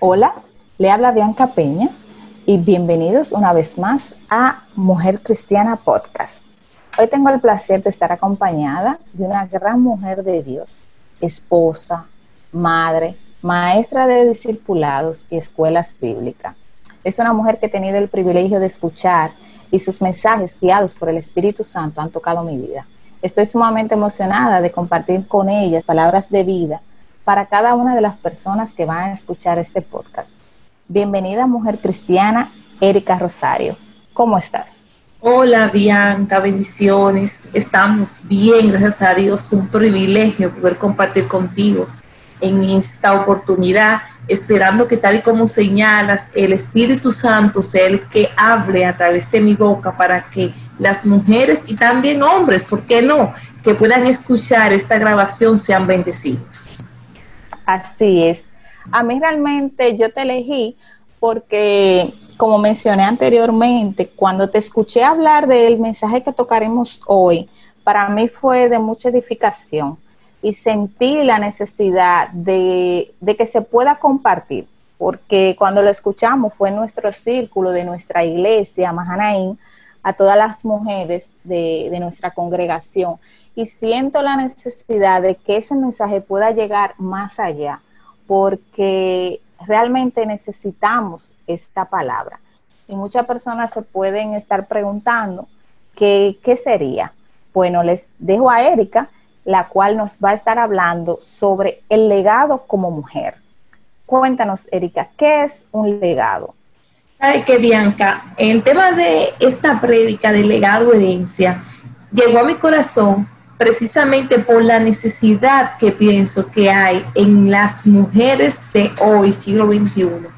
Hola, le habla Bianca Peña y bienvenidos una vez más a Mujer Cristiana Podcast. Hoy tengo el placer de estar acompañada de una gran mujer de Dios, esposa, madre, maestra de discipulados y escuelas bíblicas. Es una mujer que he tenido el privilegio de escuchar y sus mensajes guiados por el Espíritu Santo han tocado mi vida. Estoy sumamente emocionada de compartir con ella palabras de vida para cada una de las personas que van a escuchar este podcast. Bienvenida, mujer cristiana, Erika Rosario. ¿Cómo estás? Hola, Bianca, bendiciones. Estamos bien, gracias a Dios. Un privilegio poder compartir contigo en esta oportunidad, esperando que tal y como señalas, el Espíritu Santo sea el que hable a través de mi boca para que las mujeres y también hombres, ¿por qué no?, que puedan escuchar esta grabación sean bendecidos. Así es. A mí realmente yo te elegí porque, como mencioné anteriormente, cuando te escuché hablar del mensaje que tocaremos hoy, para mí fue de mucha edificación y sentí la necesidad de, que se pueda compartir, porque cuando lo escuchamos fue en nuestro círculo de nuestra iglesia, Mahanaim, a todas las mujeres de, nuestra congregación y siento la necesidad de que ese mensaje pueda llegar más allá, porque realmente necesitamos esta palabra. Y muchas personas se pueden estar preguntando qué, qué sería. Bueno, les dejo a Erika, la cual nos va a estar hablando sobre el legado como mujer. Cuéntanos, Erika, ¿qué es un legado? Sabe que Bianca, el tema de esta prédica de legado herencia llegó a mi corazón precisamente por la necesidad que pienso que hay en las mujeres de hoy, siglo XXI,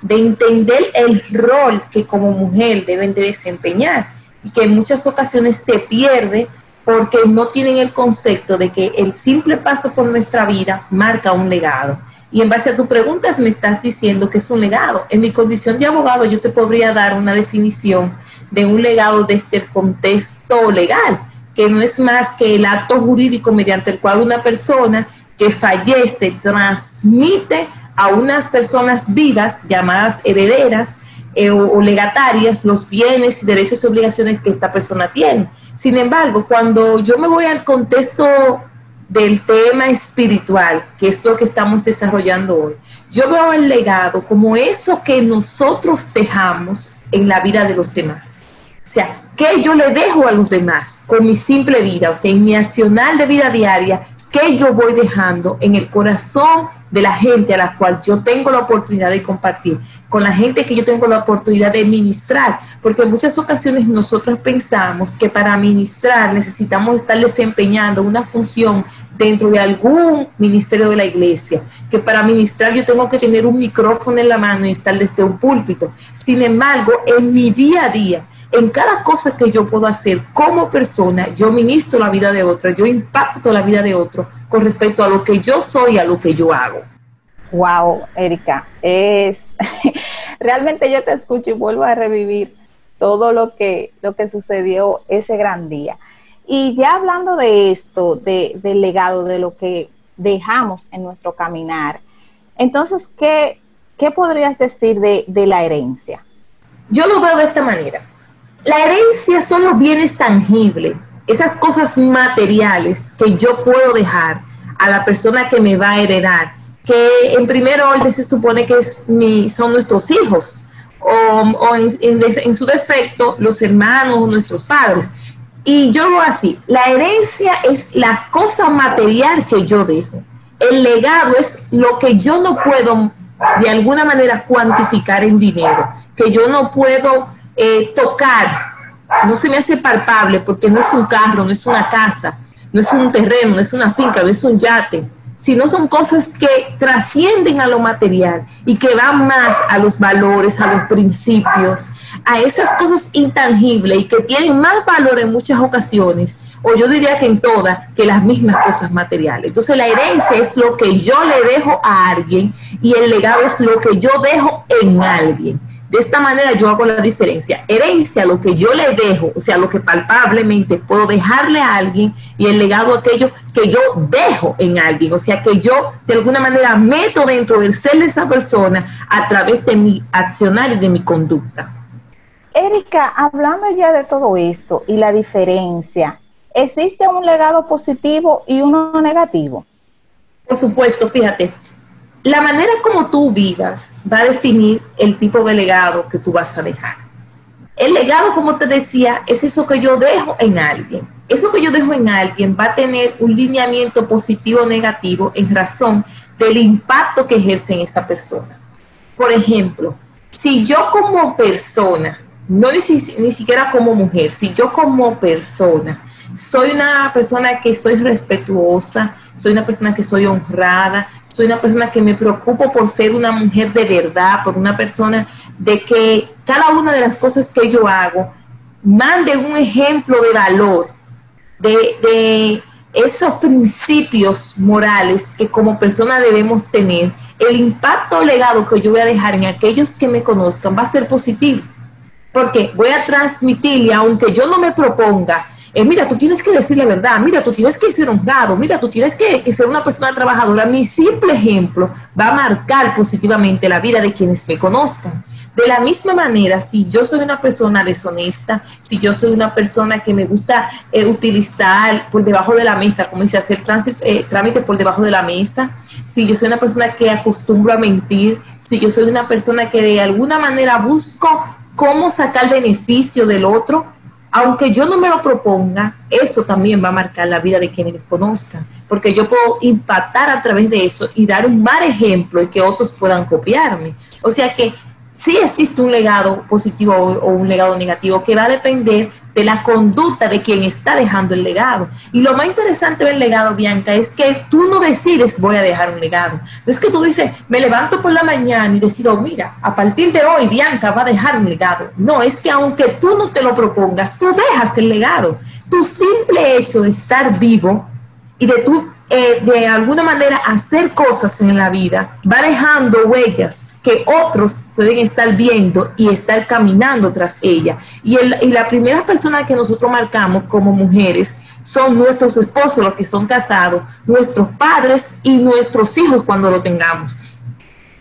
de entender el rol que como mujer deben de desempeñar y que en muchas ocasiones se pierde porque no tienen el concepto de que el simple paso por nuestra vida marca un legado. Y en base a tus preguntas me estás diciendo que es un legado. En mi condición de abogado yo te podría dar una definición de un legado desde el contexto legal, que no es más que el acto jurídico mediante el cual una persona que fallece transmite a unas personas vivas llamadas herederas eh, o, legatarias los bienes, derechos y obligaciones que esta persona tiene. Sin embargo, cuando yo me voy al contexto del tema espiritual, que es lo que estamos desarrollando hoy, yo veo el legado como eso que nosotros dejamos en la vida de los demás. O sea, ¿qué yo le dejo a los demás con mi simple vida? O sea, en mi accional de vida diaria, ¿qué yo voy dejando en el corazón de la gente a la cual yo tengo la oportunidad de compartir, con la gente que yo tengo la oportunidad de ministrar? Porque en muchas ocasiones nosotros pensamos que para ministrar necesitamos estar desempeñando una función dentro de algún ministerio de la iglesia, que para ministrar yo tengo que tener un micrófono en la mano y estar desde un púlpito. Sin embargo, en mi día a día, en cada cosa que yo puedo hacer como persona, yo ministro la vida de otro, yo impacto la vida de otro con respecto a lo que yo soy, a lo que yo hago. Wow, Erika, es realmente yo te escucho y vuelvo a revivir todo lo que, lo que sucedió ese gran día. Y ya hablando de esto, de, del legado, de lo que dejamos en nuestro caminar, entonces, ¿qué, qué podrías decir de, de la herencia? Yo lo veo de esta manera la herencia son los bienes tangibles, esas cosas materiales que yo puedo dejar a la persona que me va a heredar, que en primer orden se supone que es mi, son nuestros hijos o, en, su defecto los hermanos nuestros padres. Y yo lo así, la herencia es la cosa material que yo dejo. El legado es lo que yo no puedo de alguna manera cuantificar en dinero, que yo no puedo eh, tocar, no se me hace palpable porque no es un carro, no es una casa, no es un terreno, no es una finca, no es un yate, sino son cosas que trascienden a lo material y que van más a los valores, a los principios, a esas cosas intangibles y que tienen más valor en muchas ocasiones, o yo diría que en todas, que las mismas cosas materiales. Entonces la herencia es lo que yo le dejo a alguien y el legado es lo que yo dejo en alguien De esta manera yo hago la diferencia. Herencia, lo que yo le dejo, o sea, lo que palpablemente puedo dejarle a alguien y el legado aquello que yo dejo en alguien, o sea, que yo de alguna manera meto dentro del ser de esa persona a través de mi accionar y de mi conducta. Erika, hablando ya de todo esto y la diferencia, ¿existe un legado positivo y uno negativo? Por supuesto, fíjate, la manera como tú vivas va a definir el tipo de legado que tú vas a dejar. El legado, como te decía, es eso que yo dejo en alguien. Eso que yo dejo en alguien va a tener un lineamiento positivo o negativo en razón del impacto que ejerce en esa persona. Por ejemplo, si yo como persona, no ni, ni siquiera como mujer, si yo como persona soy una persona que soy respetuosa, soy una persona que soy honrada, soy una persona que me preocupo por ser una mujer de verdad, por una persona de que cada una de las cosas que yo hago mande un ejemplo de valor, de, esos principios morales que como persona debemos tener, el impacto legado que yo voy a dejar en aquellos que me conozcan va a ser positivo. Porque voy a transmitirle, aunque yo no me proponga eh, mira, tú tienes que decir la verdad, mira, tú tienes que ser honrado, mira, tú tienes que, ser una persona trabajadora. Mi simple ejemplo va a marcar positivamente la vida de quienes me conozcan. De la misma manera, si yo soy una persona deshonesta, si yo soy una persona que me gusta eh, utilizar por debajo de la mesa, como dice, hacer eh, trámite por debajo de la mesa, si yo soy una persona que acostumbro a mentir, si yo soy una persona que de alguna manera busco cómo sacar beneficio del otro, aunque yo no me lo proponga, eso también va a marcar la vida de quienes me conozcan, porque yo puedo impactar a través de eso y dar un mal ejemplo y que otros puedan copiarme. O sea que sí existe un legado positivo o un legado negativo que va a depender de la conducta de quien está dejando el legado. Y lo más interesante del legado, Bianca, es que tú no decides voy a dejar un legado. Es que tú dices, me levanto por la mañana y decido, mira, a partir de hoy Bianca va a dejar un legado. No, es que aunque tú no te lo propongas, tú dejas el legado. Tu simple hecho de estar vivo y de tú eh, de alguna manera hacer cosas en la vida va dejando huellas que otros pueden estar viendo y estar caminando tras ella. Y, y la primera persona que nosotros marcamos como mujeres son nuestros esposos, los que son casados, nuestros padres y nuestros hijos cuando lo tengamos.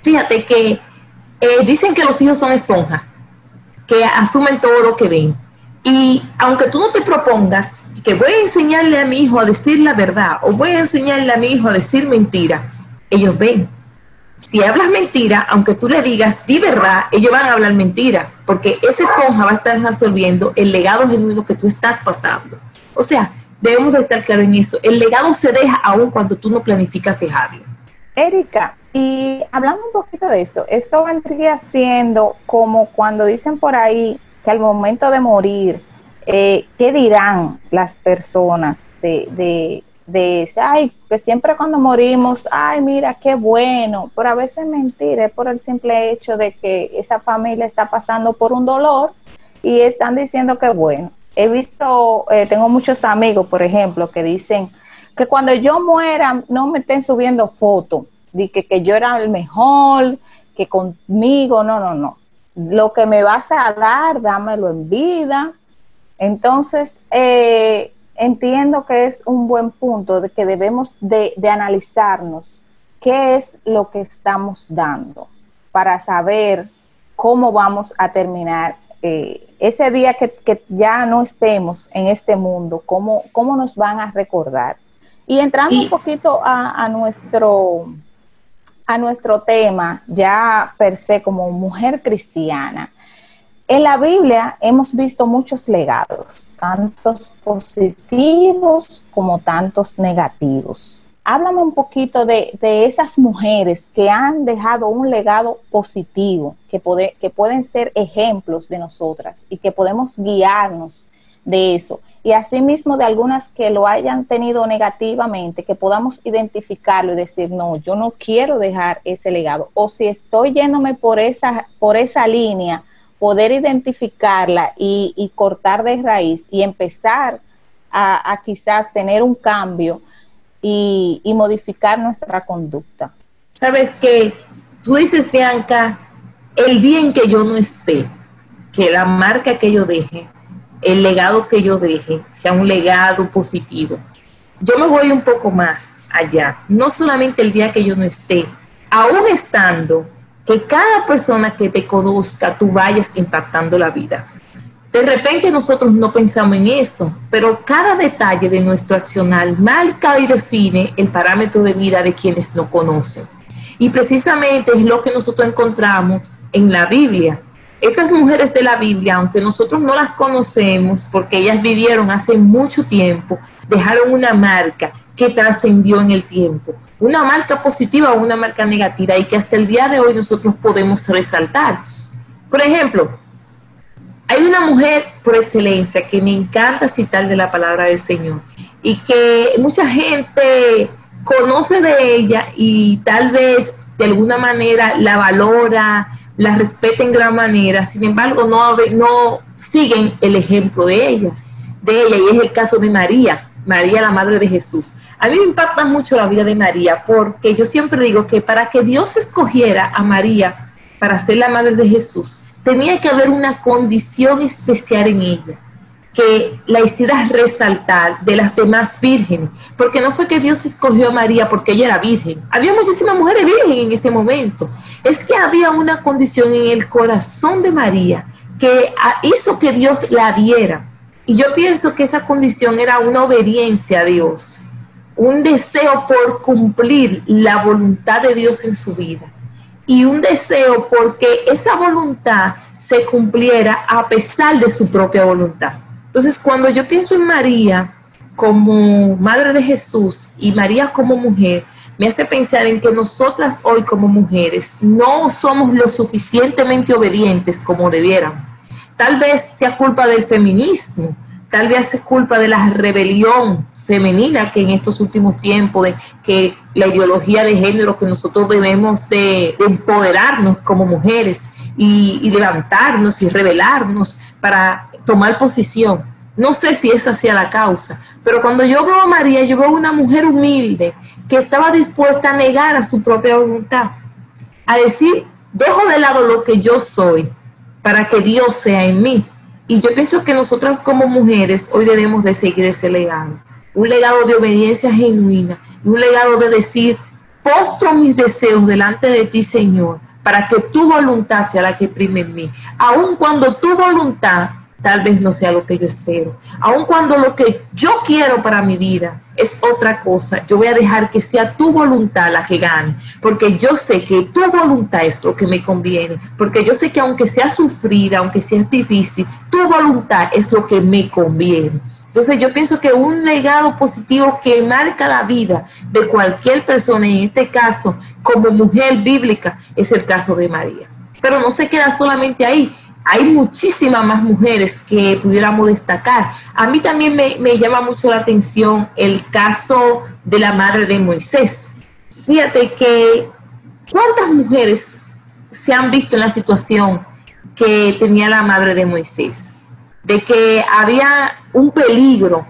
Fíjate que eh, dicen que los hijos son esponjas, que asumen todo lo que ven. Y aunque tú no te propongas que voy a enseñarle a mi hijo a decir la verdad o voy a enseñarle a mi hijo a decir mentira, ellos ven. Si hablas mentira, aunque tú le digas di verdad, ellos van a hablar mentira, porque esa esponja va a estar absorbiendo el legado genuino que tú estás pasando. O sea, debemos de estar claros en eso. El legado se deja aún cuando tú no planificas dejarlo. Erika, y hablando un poquito de esto, esto vendría siendo como cuando dicen por ahí que al momento de morir, eh, ¿qué dirán las personas de, de, de ese, ay, que siempre cuando morimos, ay, mira, qué bueno, pero a veces mentira, es por el simple hecho de que esa familia está pasando por un dolor y están diciendo que bueno. He visto, eh, tengo muchos amigos, por ejemplo, que dicen que cuando yo muera no me estén subiendo fotos, de que, que yo era el mejor, que conmigo, no, no, no. Lo que me vas a dar, dámelo en vida, entonces, eh, entiendo que es un buen punto de que debemos de, analizarnos qué es lo que estamos dando para saber cómo vamos a terminar eh, ese día que, ya no estemos en este mundo, cómo, cómo nos van a recordar. Y entrando un poquito a, a, nuestro, a nuestro tema, ya per se como mujer cristiana, en la Biblia hemos visto muchos legados, tantos positivos como tantos negativos. Háblame un poquito de, esas mujeres que han dejado un legado positivo, que, que pueden ser ejemplos de nosotras y que podemos guiarnos de eso. Y asimismo de algunas que lo hayan tenido negativamente, que podamos identificarlo y decir, no, yo no quiero dejar ese legado. O si estoy yéndome por esa, por esa línea, poder identificarla y, cortar de raíz y empezar a, quizás tener un cambio y, modificar nuestra conducta. Sabes que tú dices, Bianca, el día en que yo no esté, que la marca que yo deje, el legado que yo deje, sea un legado positivo. Yo me voy un poco más allá, no solamente el día que yo no esté, aún estando, que cada persona que te conozca, tú vayas impactando la vida. De repente nosotros no pensamos en eso, pero cada detalle de nuestro accional marca y define el parámetro de vida de quienes nos conocen. Y precisamente es lo que nosotros encontramos en la Biblia. Estas mujeres de la Biblia, aunque nosotros no las conocemos porque ellas vivieron hace mucho tiempo, dejaron una marca que trascendió en el tiempo. Una marca positiva o una marca negativa y que hasta el día de hoy nosotros podemos resaltar. Por ejemplo, hay una mujer por excelencia que me encanta citar de la palabra del Señor y que mucha gente conoce de ella y tal vez de alguna manera la valora, la respeta en gran manera, sin embargo no, no siguen el ejemplo de ellas, de ella, y es el caso de María, María la Madre de Jesús. A mí me impacta mucho la vida de María porque yo siempre digo que para que Dios escogiera a María para ser la Madre de Jesús, tenía que haber una condición especial en ella que la hiciera resaltar de las demás vírgenes, porque no fue que Dios escogió a María porque ella era virgen. Había muchísimas mujeres virgen en ese momento. Es que había una condición en el corazón de María que hizo que Dios la viera. Y yo pienso que esa condición era una obediencia a Dios, un deseo por cumplir la voluntad de Dios en su vida y un deseo porque esa voluntad se cumpliera a pesar de su propia voluntad. Entonces, cuando yo pienso en María como madre de Jesús y María como mujer, me hace pensar en que nosotras hoy como mujeres no somos lo suficientemente obedientes como debiéramos. Tal vez sea culpa del feminismo, tal vez es culpa de la rebelión femenina que en estos últimos tiempos, de que la ideología de género que nosotros debemos de, empoderarnos como mujeres y, levantarnos y rebelarnos para tomar posición. No sé si esa sea la causa, pero cuando yo veo a María, yo veo una mujer humilde que estaba dispuesta a negar a su propia voluntad, a decir, dejo de lado lo que yo soy para que Dios sea en mí y yo pienso que nosotras como mujeres hoy debemos de seguir ese legado, un legado de obediencia genuina y un legado de decir, postro mis deseos delante de ti, Señor, para que tu voluntad sea la que prime en mí, aun cuando tu voluntad tal vez no sea lo que yo espero. Aun cuando lo que yo quiero para mi vida es otra cosa, yo voy a dejar que sea tu voluntad la que gane, porque yo sé que tu voluntad es lo que me conviene, porque yo sé que aunque sea sufrida, aunque sea difícil, tu voluntad es lo que me conviene. Entonces yo pienso que un legado positivo que marca la vida de cualquier persona, en este caso como mujer bíblica, es el caso de María. Pero no se queda solamente ahí, hay muchísimas más mujeres que pudiéramos destacar. A mí también me, llama mucho la atención el caso de la madre de Moisés. Fíjate que cuántas mujeres se han visto en la situación que tenía la madre de Moisés, de que había un peligro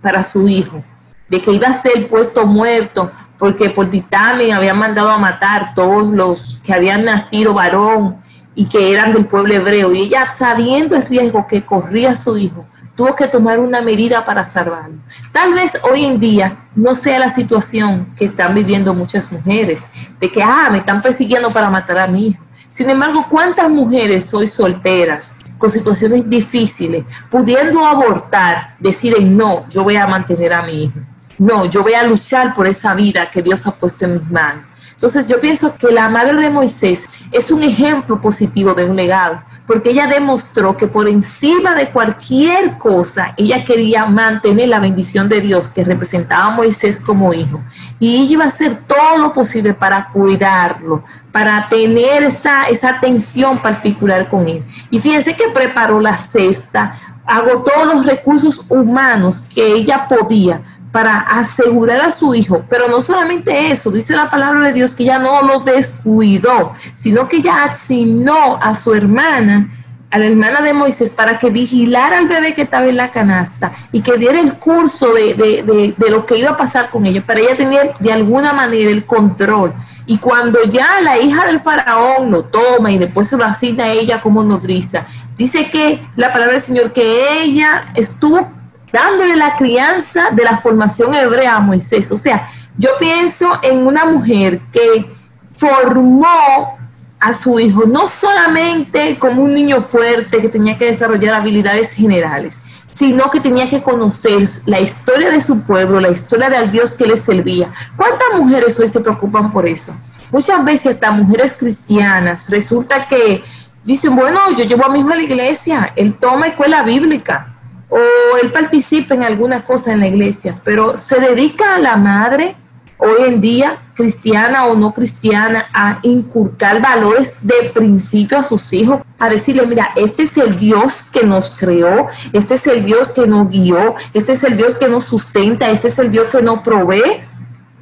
para su hijo, de que iba a ser puesto muerto porque por dictamen habían mandado a matar todos los que habían nacido varón y que eran del pueblo hebreo. Y ella, sabiendo el riesgo que corría su hijo, tuvo que tomar una medida para salvarlo. Tal vez hoy en día no sea la situación que están viviendo muchas mujeres, de que, ah, me están persiguiendo para matar a mi hijo. Sin embargo, ¿cuántas mujeres hoy solteras, con situaciones difíciles, pudiendo abortar, deciden, no, yo voy a mantener a mi hijo? No, yo voy a luchar por esa vida que Dios ha puesto en mis manos. Entonces yo pienso que la madre de Moisés es un ejemplo positivo de un legado, porque ella demostró que por encima de cualquier cosa, ella quería mantener la bendición de Dios que representaba a Moisés como hijo. Y ella iba a hacer todo lo posible para cuidarlo, para tener esa, esa atención particular con él. Y fíjense que preparó la cesta, agotó los recursos humanos que ella podía para asegurar a su hijo. Pero no solamente eso, dice la palabra de Dios que ya no lo descuidó, sino que ya asignó a su hermana, a la hermana de Moisés, para que vigilara al bebé que estaba en la canasta y que diera el curso de, de, de, lo que iba a pasar con ella, para ella tener de alguna manera el control Y cuando ya la hija del faraón lo toma y después se lo asigna a ella como nodriza, dice que la palabra del Señor, que ella estuvo dándole la crianza de la formación hebrea a Moisés. O sea, yo pienso en una mujer que formó a su hijo no solamente como un niño fuerte que tenía que desarrollar habilidades generales, sino que tenía que conocer la historia de su pueblo, la historia del Dios que le servía. ¿Cuántas mujeres hoy se preocupan por eso? Muchas veces hasta mujeres cristianas resulta que dicen, bueno, yo llevo a mi hijo a la iglesia, él toma escuela bíblica o él participa en alguna cosa en la iglesia, pero se dedica a la madre, hoy en día, cristiana o no cristiana, a inculcar valores de principio a sus hijos, a decirle, mira, este es el Dios que nos creó, este es el Dios que nos guió, este es el Dios que nos sustenta, este es el Dios que nos provee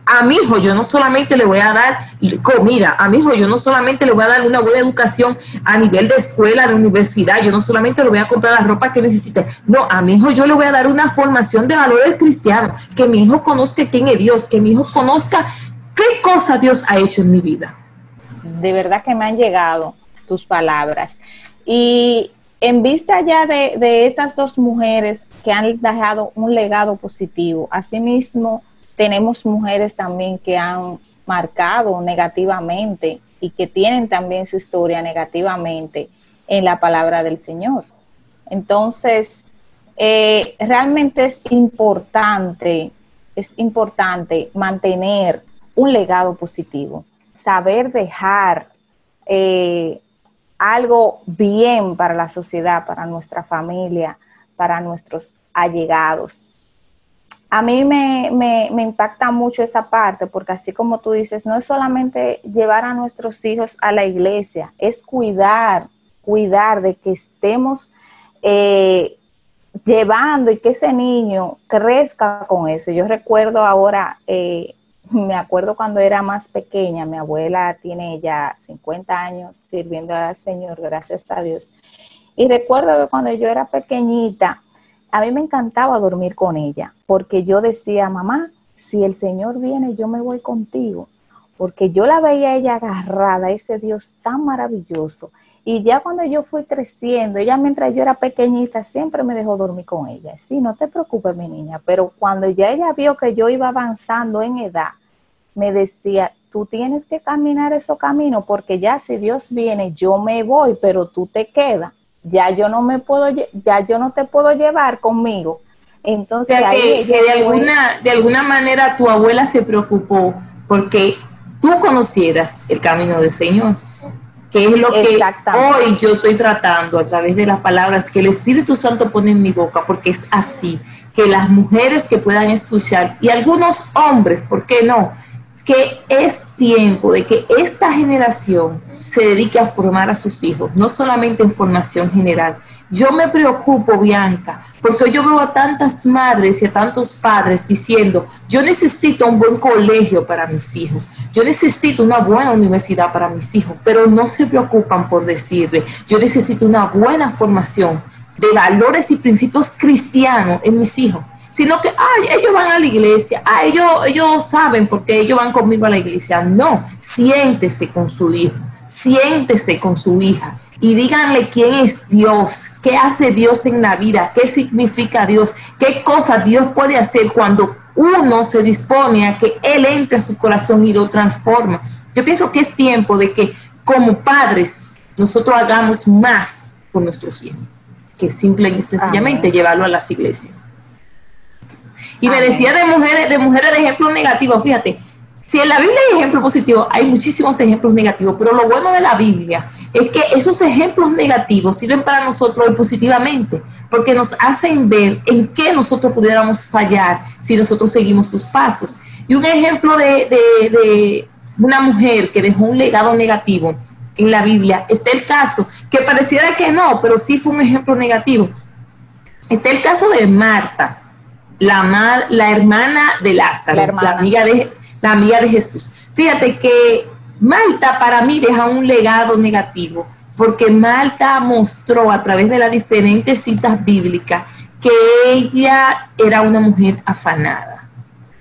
a mi hijo yo no solamente le voy a dar comida, a mi hijo yo no solamente le voy a dar una buena educación a nivel de escuela, de universidad, yo no solamente le voy a comprar la ropa que necesite, no, a mi hijo yo le voy a dar una formación de valores cristianos, que mi hijo conozca quién es Dios, que mi hijo conozca qué cosa Dios ha hecho en mi vida. De verdad que me han llegado tus palabras. Y en vista ya de, de estas dos mujeres que han dejado un legado positivo, asimismo, tenemos mujeres también que han marcado negativamente y que tienen también su historia negativamente en la palabra del Señor. Entonces, eh, realmente es importante, es importante mantener un legado positivo, saber dejar eh, algo bien para la sociedad, para nuestra familia, para nuestros allegados a mí me, impacta mucho esa parte, porque así como tú dices, no es solamente llevar a nuestros hijos a la iglesia, es cuidar, cuidar de que estemos eh, llevando y que ese niño crezca con eso. Yo recuerdo ahora, eh, me acuerdo cuando era más pequeña, mi abuela tiene ya 50 años sirviendo al Señor, gracias a Dios. Y recuerdo que cuando yo era pequeñita, a mí me encantaba dormir con ella, porque yo decía, mamá, si el Señor viene, yo me voy contigo, porque yo la veía ella agarrada, ese Dios tan maravilloso. Y ya cuando yo fui creciendo, ella mientras yo era pequeñita, siempre me dejó dormir con ella. Sí, no te preocupes, mi niña, pero cuando ya ella vio que yo iba avanzando en edad, me decía, tú tienes que caminar esos caminos, porque ya si Dios viene, yo me voy, pero tú te quedas ya yo no me puedo, ya yo no te puedo llevar conmigo. Entonces, que, de, alguna, de alguna manera tu abuela se preocupó porque tú conocieras el camino del Señor, que es lo que hoy yo estoy tratando a través de las palabras que el Espíritu Santo pone en mi boca, porque es así, que las mujeres que puedan escuchar y algunos hombres, ¿por qué no? Que es tiempo de que esta generación se dedique a formar a sus hijos, no solamente en formación general. Yo me preocupo, Bianca, porque yo veo a tantas madres y a tantos padres diciendo, yo necesito un buen colegio para mis hijos, yo necesito una buena universidad para mis hijos, pero no se preocupan por decirle, yo necesito una buena formación de valores y principios cristianos en mis hijos sino que, ay, ellos van a la iglesia, ay, ellos, ellos saben porque ellos van conmigo a la iglesia. No, siéntese con su hijo, siéntese con su hija y díganle quién es Dios, qué hace Dios en la vida, qué significa Dios, qué cosa Dios puede hacer cuando uno se dispone a que Él entre a su corazón y lo transforma. Yo pienso que es tiempo de que como padres nosotros hagamos más por nuestros hijos que simplemente sencillamente llevarlo a las iglesias. Y me decía de mujeres, de mujeres de ejemplos negativos, fíjate, si en la Biblia hay ejemplos positivos, hay muchísimos ejemplos negativos, pero lo bueno de la Biblia es que esos ejemplos negativos sirven para nosotros positivamente, porque nos hacen ver en qué nosotros pudiéramos fallar si nosotros seguimos sus pasos. Y un ejemplo de, de una mujer que dejó un legado negativo en la Biblia, está el caso, que pareciera que no, pero sí fue un ejemplo negativo. Está el caso de Marta la, la hermana de Lázaro, la, amiga de, la amiga de Jesús. Fíjate que Malta para mí deja un legado negativo, porque Malta mostró a través de las diferentes citas bíblicas que ella era una mujer afanada,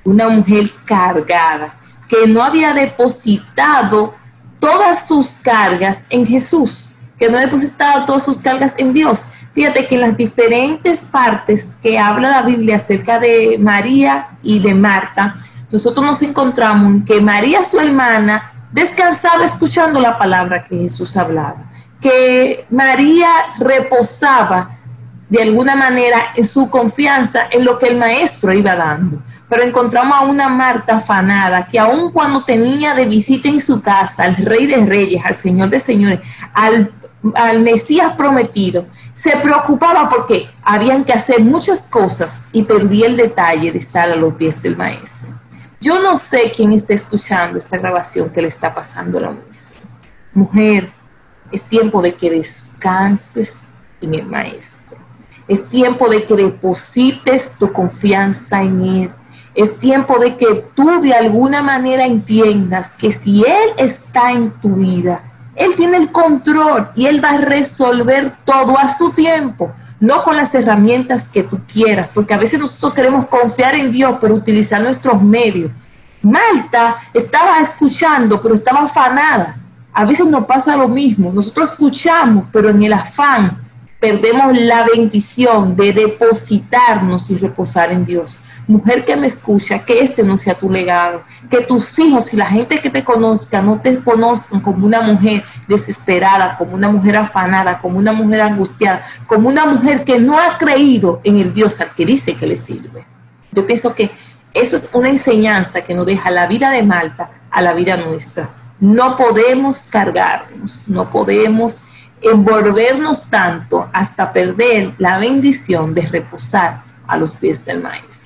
una mujer cargada, que no había depositado todas sus cargas en Jesús, que no ha depositado todas sus cargas en Dios. Fíjate que en las diferentes partes que habla la Biblia acerca de María y de Marta, nosotros nos encontramos en que María, su hermana, descansaba escuchando la palabra que Jesús hablaba, que María reposaba de alguna manera en su confianza en lo que el maestro iba dando. Pero encontramos a una Marta afanada que aun cuando tenía de visita en su casa al Rey de Reyes, al Señor de Señores, al, al Mesías prometido, se preocupaba porque habían que hacer muchas cosas y perdía el detalle de estar a los pies del maestro. Yo no sé quién está escuchando esta grabación que le está pasando a la misma. Mujer, es tiempo de que descanses en el maestro es tiempo de que deposites tu confianza en Él. Es tiempo de que tú de alguna manera entiendas que si Él está en tu vida, Él tiene el control y Él va a resolver todo a su tiempo, no con las herramientas que tú quieras, porque a veces nosotros queremos confiar en Dios, pero utilizar nuestros medios. Malta estaba escuchando, pero estaba afanada. A veces nos pasa lo mismo. Nosotros escuchamos, pero en el afán perdemos la bendición de depositarnos y reposar en Dios. Mujer que me escucha, que este no sea tu legado, que tus hijos y la gente que te conozca no te conozcan como una mujer desesperada, como una mujer afanada, como una mujer angustiada, como una mujer que no ha creído en el Dios al que dice que le sirve. Yo pienso que eso es una enseñanza que nos deja la vida de Malta a la vida nuestra. No podemos cargarnos, no podemos envolvernos tanto hasta perder la bendición de reposar a los pies del maestro.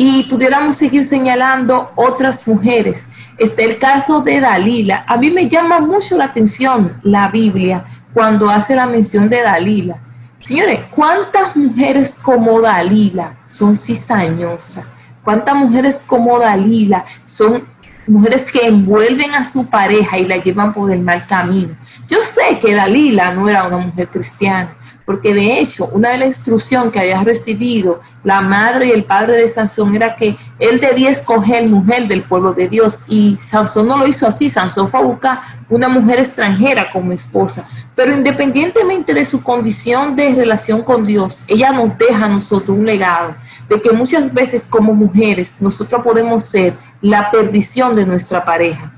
Y pudiéramos seguir señalando otras mujeres. Está el caso de Dalila. A mí me llama mucho la atención la Biblia cuando hace la mención de Dalila. Señores, ¿cuántas mujeres como Dalila son cizañosas? ¿Cuántas mujeres como Dalila son mujeres que envuelven a su pareja y la llevan por el mal camino. Yo sé que Dalila no era una mujer cristiana, porque de hecho una de las instrucciones que había recibido la madre y el padre de Sansón era que él debía escoger mujer del pueblo de Dios y Sansón no lo hizo así, Sansón fue a buscar una mujer extranjera como esposa, pero independientemente de su condición de relación con Dios, ella nos deja a nosotros un legado de que muchas veces como mujeres nosotros podemos ser la perdición de nuestra pareja.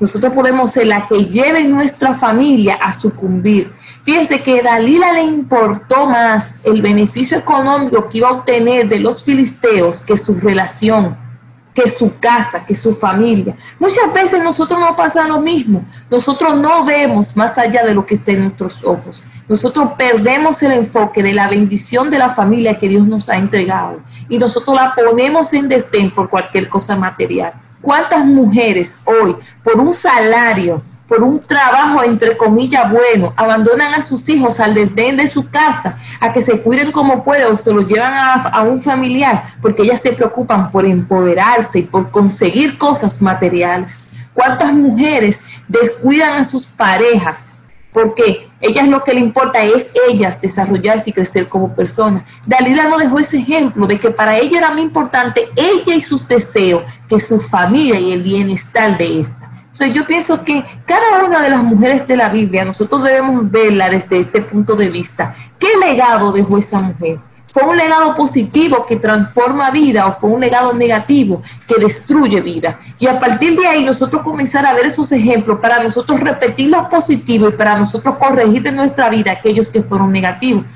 Nosotros podemos ser la que lleve nuestra familia a sucumbir. Fíjense que Dalila le importó más el beneficio económico que iba a obtener de los filisteos que su relación, que su casa, que su familia. Muchas veces nosotros no pasa lo mismo. Nosotros no vemos más allá de lo que está en nuestros ojos. Nosotros perdemos el enfoque de la bendición de la familia que Dios nos ha entregado y nosotros la ponemos en destén por cualquier cosa material. ¿Cuántas mujeres hoy, por un salario, por un trabajo entre comillas bueno, abandonan a sus hijos al desdén de su casa, a que se cuiden como pueden o se los llevan a, a, un familiar, porque ellas se preocupan por empoderarse y por conseguir cosas materiales. ¿Cuántas mujeres descuidan a sus parejas porque ellas lo que le importa es ellas desarrollarse y crecer como personas. Dalila no dejó ese ejemplo de que para ella era muy importante ella y sus deseos que su familia y el bienestar de esta. Entonces yo pienso que cada una de las mujeres de la Biblia, nosotros debemos verla desde este punto de vista. ¿Qué legado dejó esa mujer? ¿Fue un legado positivo que transforma vida o fue un legado negativo que destruye vida? Y a partir de ahí nosotros comenzar a ver esos ejemplos para nosotros repetir los positivos y para nosotros corregir de nuestra vida aquellos que fueron negativos.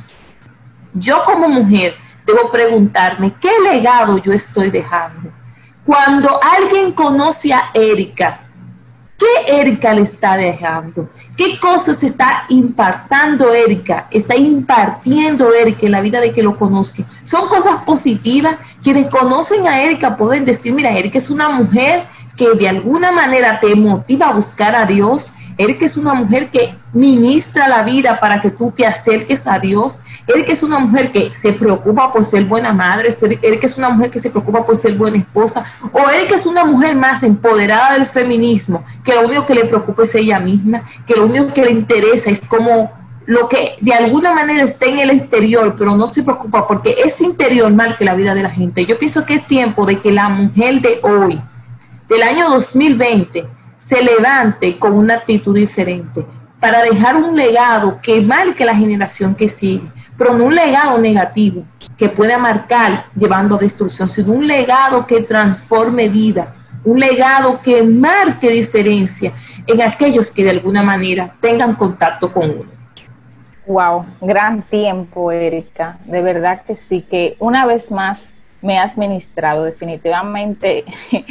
Yo como mujer debo preguntarme, ¿qué legado yo estoy dejando? Cuando alguien conoce a Erika, ¿Qué Erika le está dejando? ¿Qué cosas está impactando Erika? Está impartiendo Erika en la vida de que lo conozca. Son cosas positivas. Quienes conocen a Erika pueden decir, mira, Erika es una mujer que de alguna manera te motiva a buscar a Dios. Erika es una mujer que ministra la vida para que tú te acerques a Dios. Erika es una mujer que se preocupa por ser buena madre. Erika es una mujer que se preocupa por ser buena esposa. O Erika es una mujer más empoderada del feminismo, que lo único que le preocupa es ella misma, que lo único que le interesa es como lo que de alguna manera está en el exterior, pero no se preocupa porque es interior mal que la vida de la gente. Yo pienso que es tiempo de que la mujer de hoy, del año 2020 se levante con una actitud diferente para dejar un legado que marque la generación que sigue, pero no un legado negativo que pueda marcar llevando a destrucción, sino un legado que transforme vida, un legado que marque diferencia en aquellos que de alguna manera tengan contacto con uno. Wow, gran tiempo, Erika. De verdad que sí, que una vez más me has ministrado. Definitivamente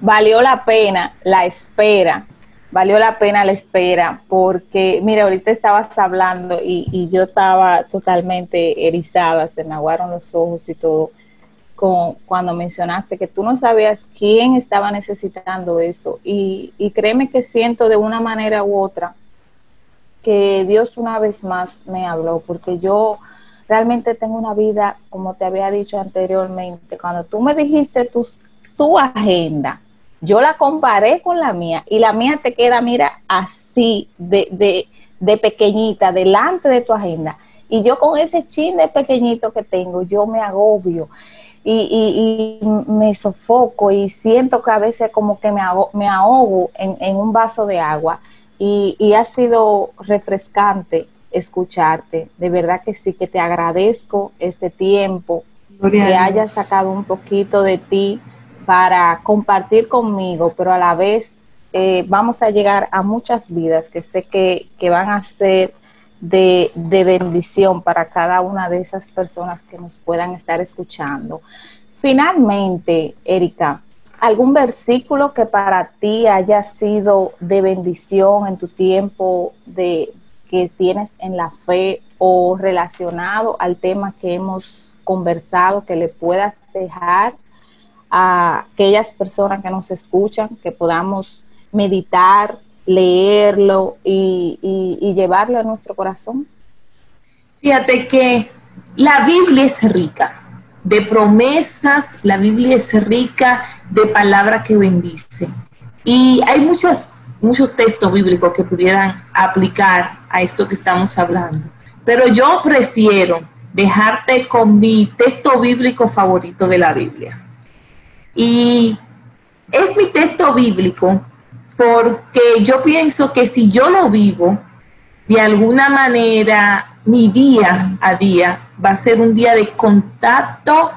valió la pena la espera, valió la pena la espera, porque, mira, ahorita estabas hablando y, yo estaba totalmente erizada, se me aguaron los ojos y todo. Con, cuando mencionaste que tú no sabías quién estaba necesitando eso y, créeme que siento de una manera u otra que Dios una vez más me habló, porque yo realmente tengo una vida, como te había dicho anteriormente, cuando tú me dijiste tu, tu agenda, yo la comparé con la mía y la mía te queda, mira, así de, de, de pequeñita, delante de tu agenda. Y yo con ese chin de pequeñito que tengo, yo me agobio. Y, y, me sofoco y siento que a veces como que me, me ahogo en, en, un vaso de agua y, ha sido refrescante escucharte. De verdad que sí, que te agradezco este tiempo, que hayas sacado un poquito de ti para compartir conmigo, pero a la vez eh, vamos a llegar a muchas vidas que sé que, van a ser de, de, bendición para cada una de esas personas que nos puedan estar escuchando. Finalmente, Erika, algún versículo que para ti haya sido de bendición en tu tiempo de que tienes en la fe o relacionado al tema que hemos conversado que le puedas dejar a aquellas personas que nos escuchan, que podamos meditar, leerlo y, y llevarlo a nuestro corazón? Fíjate que la Biblia es rica de promesas, la Biblia es rica de palabra que bendice. Y hay muchos, muchos textos bíblicos que pudieran aplicar a esto que estamos hablando. Pero yo prefiero dejarte con mi texto bíblico favorito de la Biblia. Y es mi texto bíblico porque yo pienso que si yo lo vivo, de alguna manera mi día a día va a ser un día de contacto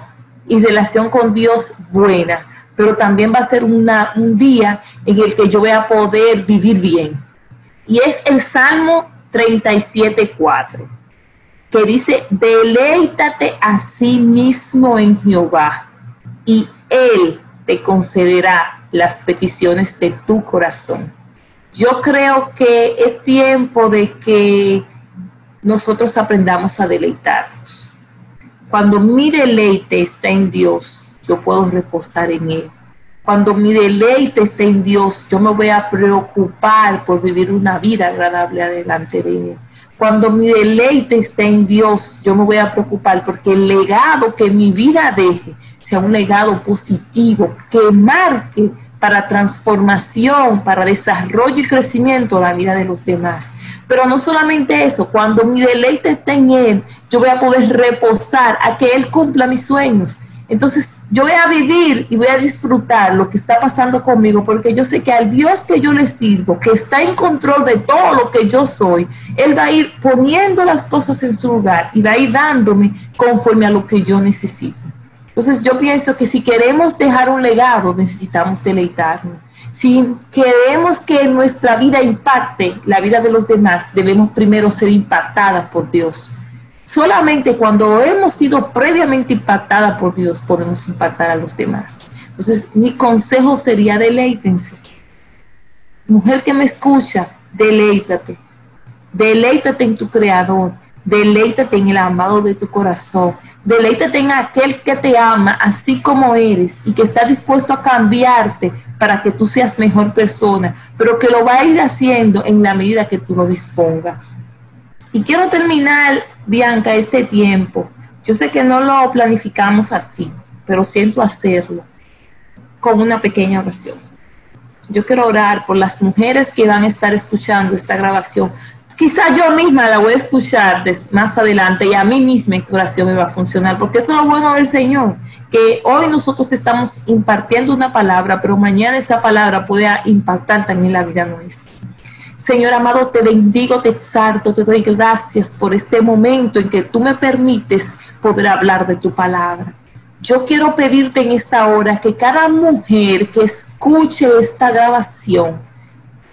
y relación con Dios buena, pero también va a ser una, un día en el que yo voy a poder vivir bien. Y es el Salmo 37.4, que dice, deleítate a sí mismo en Jehová, y Él te concederá las peticiones de tu corazón. Yo creo que es tiempo de que nosotros aprendamos a deleitarnos. Cuando mi deleite está en Dios, yo puedo reposar en Él. Cuando mi deleite está en Dios, yo me voy a preocupar por vivir una vida agradable adelante de Él. Cuando mi deleite está en Dios, yo me voy a preocupar porque el legado que mi vida deje sea un legado positivo, que marque para transformación, para desarrollo y crecimiento la vida de los demás. Pero no solamente eso, cuando mi deleite está en Él, yo voy a poder reposar a que Él cumpla mis sueños. Entonces yo voy a vivir y voy a disfrutar lo que está pasando conmigo, porque yo sé que al Dios que yo le sirvo, que está en control de todo lo que yo soy, Él va a ir poniendo las cosas en su lugar y va a ir dándome conforme a lo que yo necesito. Entonces yo pienso que si queremos dejar un legado, necesitamos deleitarnos. Si queremos que nuestra vida impacte la vida de los demás, debemos primero ser impactadas por Dios. Solamente cuando hemos sido previamente impactadas por Dios podemos impactar a los demás. Entonces mi consejo sería deleítense. Mujer que me escucha, deleítate. Deleítate en tu creador. Deleítate en el amado de tu corazón Deleítate en aquel que te ama así como eres y que está dispuesto a cambiarte para que tú seas mejor persona, pero que lo va a ir haciendo en la medida que tú lo dispongas. Y quiero terminar, Bianca, este tiempo. Yo sé que no lo planificamos así, pero siento hacerlo con una pequeña oración. Yo quiero orar por las mujeres que van a estar escuchando esta grabación, quizá yo misma la voy a escuchar más adelante y a mí misma esta oración me va a funcionar, porque esto es lo bueno del Señor, que hoy nosotros estamos impartiendo una palabra, pero mañana esa palabra puede impactar también la vida nuestra. Señor amado, te bendigo, te exalto, te doy gracias por este momento en que tú me permites poder hablar de tu palabra. Yo quiero pedirte en esta hora que cada mujer que escuche esta grabación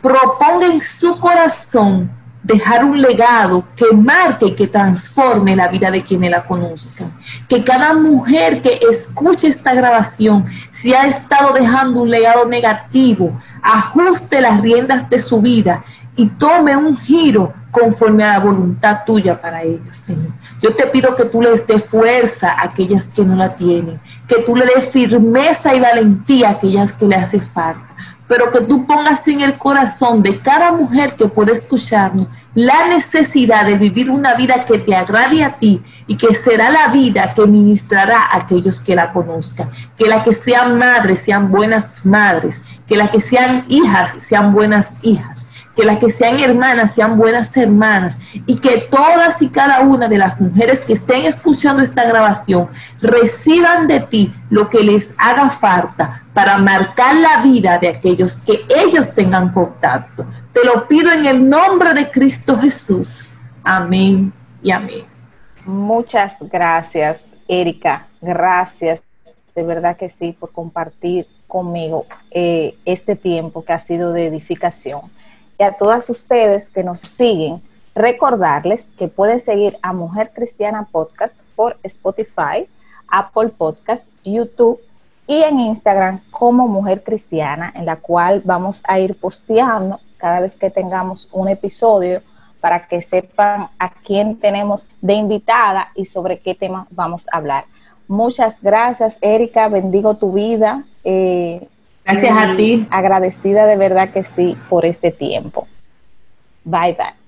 proponga en su corazón dejar un legado que marque y que transforme la vida de quienes la conozcan. Que cada mujer que escuche esta grabación, si ha estado dejando un legado negativo, ajuste las riendas de su vida y tome un giro conforme a la voluntad tuya para ellas, Señor. Yo te pido que tú les des fuerza a aquellas que no la tienen, que tú le des firmeza y valentía a aquellas que le hace falta pero que tú pongas en el corazón de cada mujer que puede escucharnos la necesidad de vivir una vida que te agrade a ti y que será la vida que ministrará a aquellos que la conozcan. Que las que sean madres sean buenas madres, que las que sean hijas sean buenas hijas que las que sean hermanas sean buenas hermanas y que todas y cada una de las mujeres que estén escuchando esta grabación reciban de ti lo que les haga falta para marcar la vida de aquellos que ellos tengan contacto. Te lo pido en el nombre de Cristo Jesús. Amén y amén. Muchas gracias, Erika. Gracias, de verdad que sí, por compartir conmigo eh, este tiempo que ha sido de edificación y a todas ustedes que nos siguen, recordarles que pueden seguir a Mujer Cristiana Podcast por Spotify, Apple Podcast, YouTube y en Instagram como Mujer Cristiana, en la cual vamos a ir posteando cada vez que tengamos un episodio para que sepan a quién tenemos de invitada y sobre qué tema vamos a hablar. Muchas gracias, Erika. Bendigo tu vida. Eh, Gracias a ti. Agradecida de verdad que sí por este tiempo. Bye bye.